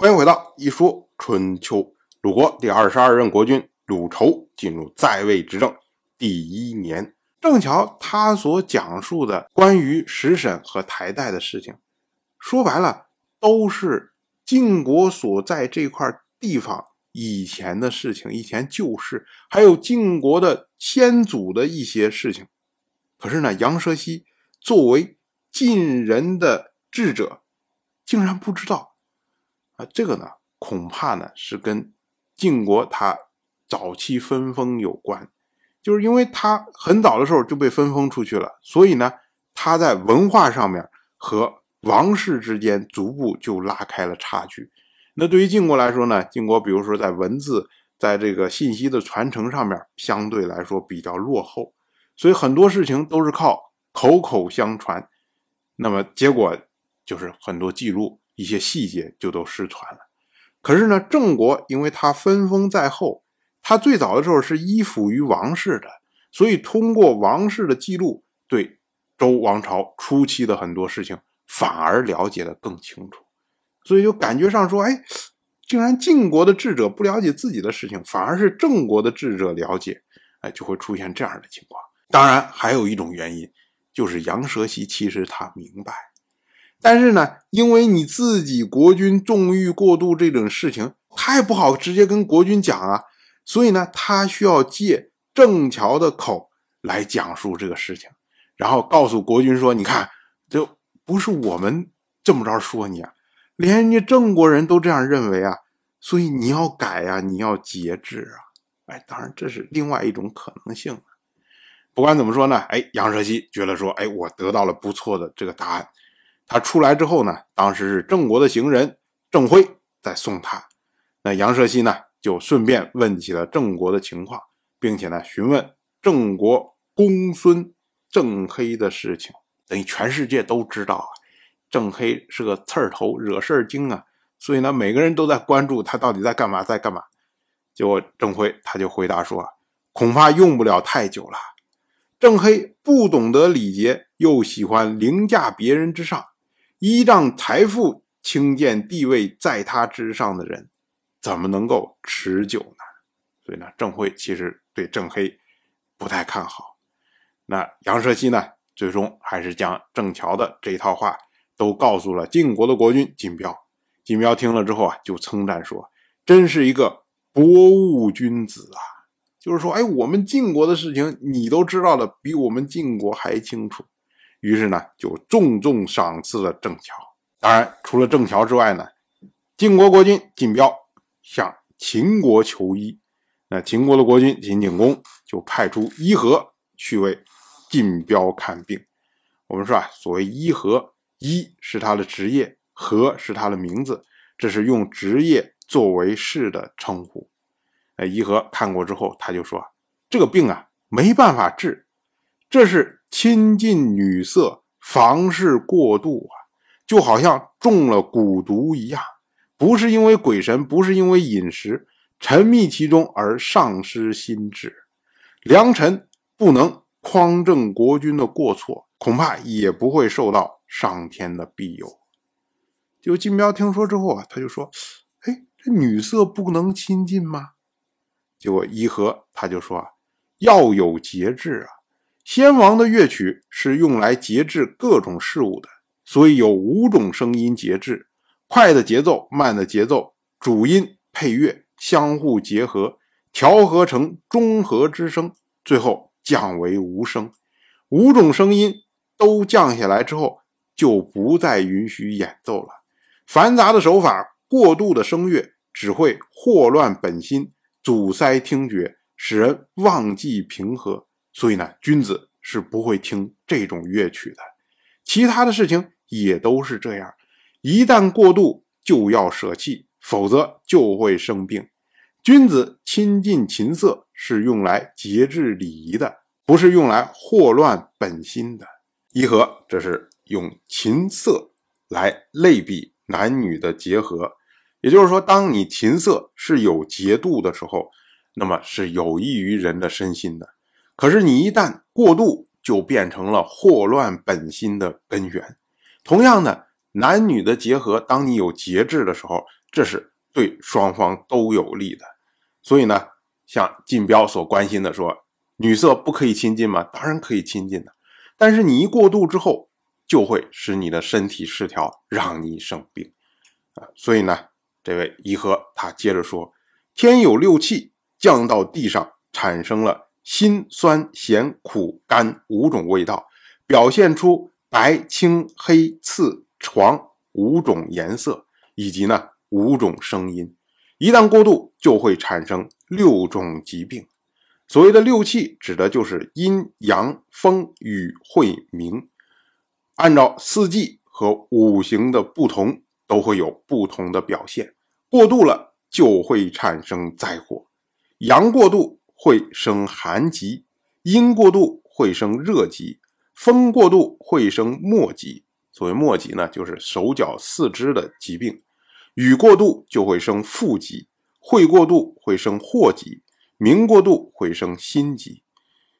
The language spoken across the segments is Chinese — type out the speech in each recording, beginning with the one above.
欢迎回到一说春秋。鲁国第二十二任国君鲁仇进入在位执政第一年，正巧他所讲述的关于食神和台代的事情，说白了都是晋国所在这块地方以前的事情，以前旧事，还有晋国的先祖的一些事情。可是呢，杨蛇溪作为晋人的智者，竟然不知道。啊，这个呢，恐怕呢是跟晋国他早期分封有关，就是因为他很早的时候就被分封出去了，所以呢，他在文化上面和王室之间逐步就拉开了差距。那对于晋国来说呢，晋国比如说在文字，在这个信息的传承上面相对来说比较落后，所以很多事情都是靠口口相传，那么结果就是很多记录。一些细节就都失传了。可是呢，郑国因为他分封在后，他最早的时候是依附于王室的，所以通过王室的记录，对周王朝初期的很多事情反而了解的更清楚。所以就感觉上说，哎，竟然晋国的智者不了解自己的事情，反而是郑国的智者了解，哎，就会出现这样的情况。当然，还有一种原因，就是杨蛇溪其实他明白。但是呢，因为你自己国君纵欲过度这种事情，他也不好直接跟国君讲啊，所以呢，他需要借郑乔的口来讲述这个事情，然后告诉国君说：“你看，这不是我们这么着说你啊，连人家郑国人都这样认为啊，所以你要改呀，你要节制啊。”哎，当然这是另外一种可能性。不管怎么说呢，哎，杨蛇溪觉得说：“哎，我得到了不错的这个答案。”他出来之后呢，当时是郑国的行人郑辉在送他，那杨社熙呢就顺便问起了郑国的情况，并且呢询问郑国公孙郑黑的事情，等于全世界都知道啊，郑黑是个刺儿头，惹事儿精啊，所以呢每个人都在关注他到底在干嘛，在干嘛。结果郑辉他就回答说，恐怕用不了太久了。郑黑不懂得礼节，又喜欢凌驾别人之上。依仗财富、轻贱、地位在他之上的人，怎么能够持久呢？所以呢，郑辉其实对郑黑不太看好。那杨蛇溪呢，最终还是将郑乔的这套话都告诉了晋国的国君晋彪。晋彪听了之后啊，就称赞说：“真是一个博物君子啊！”就是说，哎，我们晋国的事情你都知道的比我们晋国还清楚。于是呢，就重重赏赐了郑乔。当然，除了郑乔之外呢，晋国国君晋彪向秦国求医。那秦国的国君秦景公就派出伊和去为晋彪看病。我们说啊，所谓伊和，伊是他的职业，和是他的名字，这是用职业作为氏的称呼。那伊和看过之后，他就说：“这个病啊，没办法治，这是。”亲近女色，房事过度啊，就好像中了蛊毒一样。不是因为鬼神，不是因为饮食，沉迷其中而丧失心智。良臣不能匡正国君的过错，恐怕也不会受到上天的庇佑。就金彪听说之后啊，他就说：“哎，这女色不能亲近吗？”结果伊和他就说：“啊，要有节制啊。”先王的乐曲是用来节制各种事物的，所以有五种声音节制：快的节奏、慢的节奏、主音、配乐相互结合，调和成中和之声，最后降为无声。五种声音都降下来之后，就不再允许演奏了。繁杂的手法、过度的声乐，只会祸乱本心，阻塞听觉，使人忘记平和。所以呢，君子是不会听这种乐曲的。其他的事情也都是这样，一旦过度就要舍弃，否则就会生病。君子亲近琴瑟是用来节制礼仪的，不是用来祸乱本心的。一和这是用琴瑟来类比男女的结合，也就是说，当你琴瑟是有节度的时候，那么是有益于人的身心的。可是你一旦过度，就变成了祸乱本心的根源。同样的，男女的结合，当你有节制的时候，这是对双方都有利的。所以呢，像晋标所关心的说，女色不可以亲近吗？当然可以亲近的，但是你一过度之后，就会使你的身体失调，让你生病啊。所以呢，这位颐和他接着说，天有六气降到地上，产生了辛、酸、咸、苦、甘五种味道，表现出白、青、黑、赤、黄五种颜色，以及呢五种声音。一旦过度，就会产生六种疾病。所谓的六气，指的就是阴阳、风雨、晦明，按照四季和五行的不同，都会有不同的表现。过度了，就会产生灾祸。阳过度会生寒疾，阴过度会生热疾，风过度会生末疾。所谓末疾呢，就是手脚四肢的疾病。雨过度就会生腹疾，会过度会生祸疾。明过度会生心疾，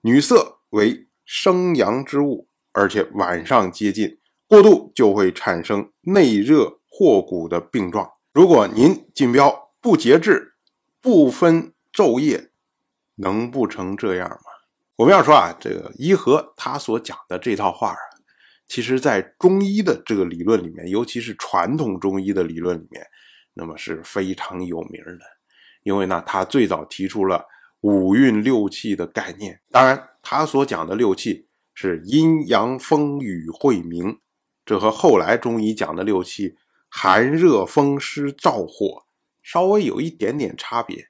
女色为生阳之物，而且晚上接近，过度就会产生内热祸谷的病状。如果您竞标不节制，不分昼夜，能不成这样吗？我们要说啊，这个伊和他所讲的这套话啊，其实在中医的这个理论里面，尤其是传统中医的理论里面，那么是非常有名的。因为呢，他最早提出了五运六气的概念。当然，他所讲的六气是阴阳风雨晦明，这和后来中医讲的六气寒热风湿燥火稍微有一点点差别。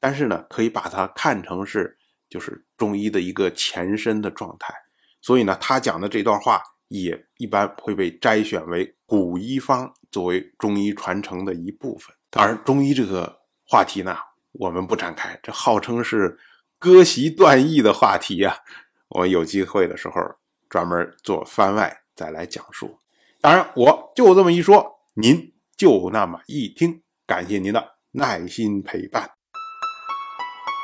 但是呢，可以把它看成是就是中医的一个前身的状态。所以呢，他讲的这段话也一般会被摘选为古医方，作为中医传承的一部分。当然，中医这个。话题呢，我们不展开。这号称是割席断义的话题呀，我有机会的时候专门做番外再来讲述。当然，我就这么一说，您就那么一听。感谢您的耐心陪伴。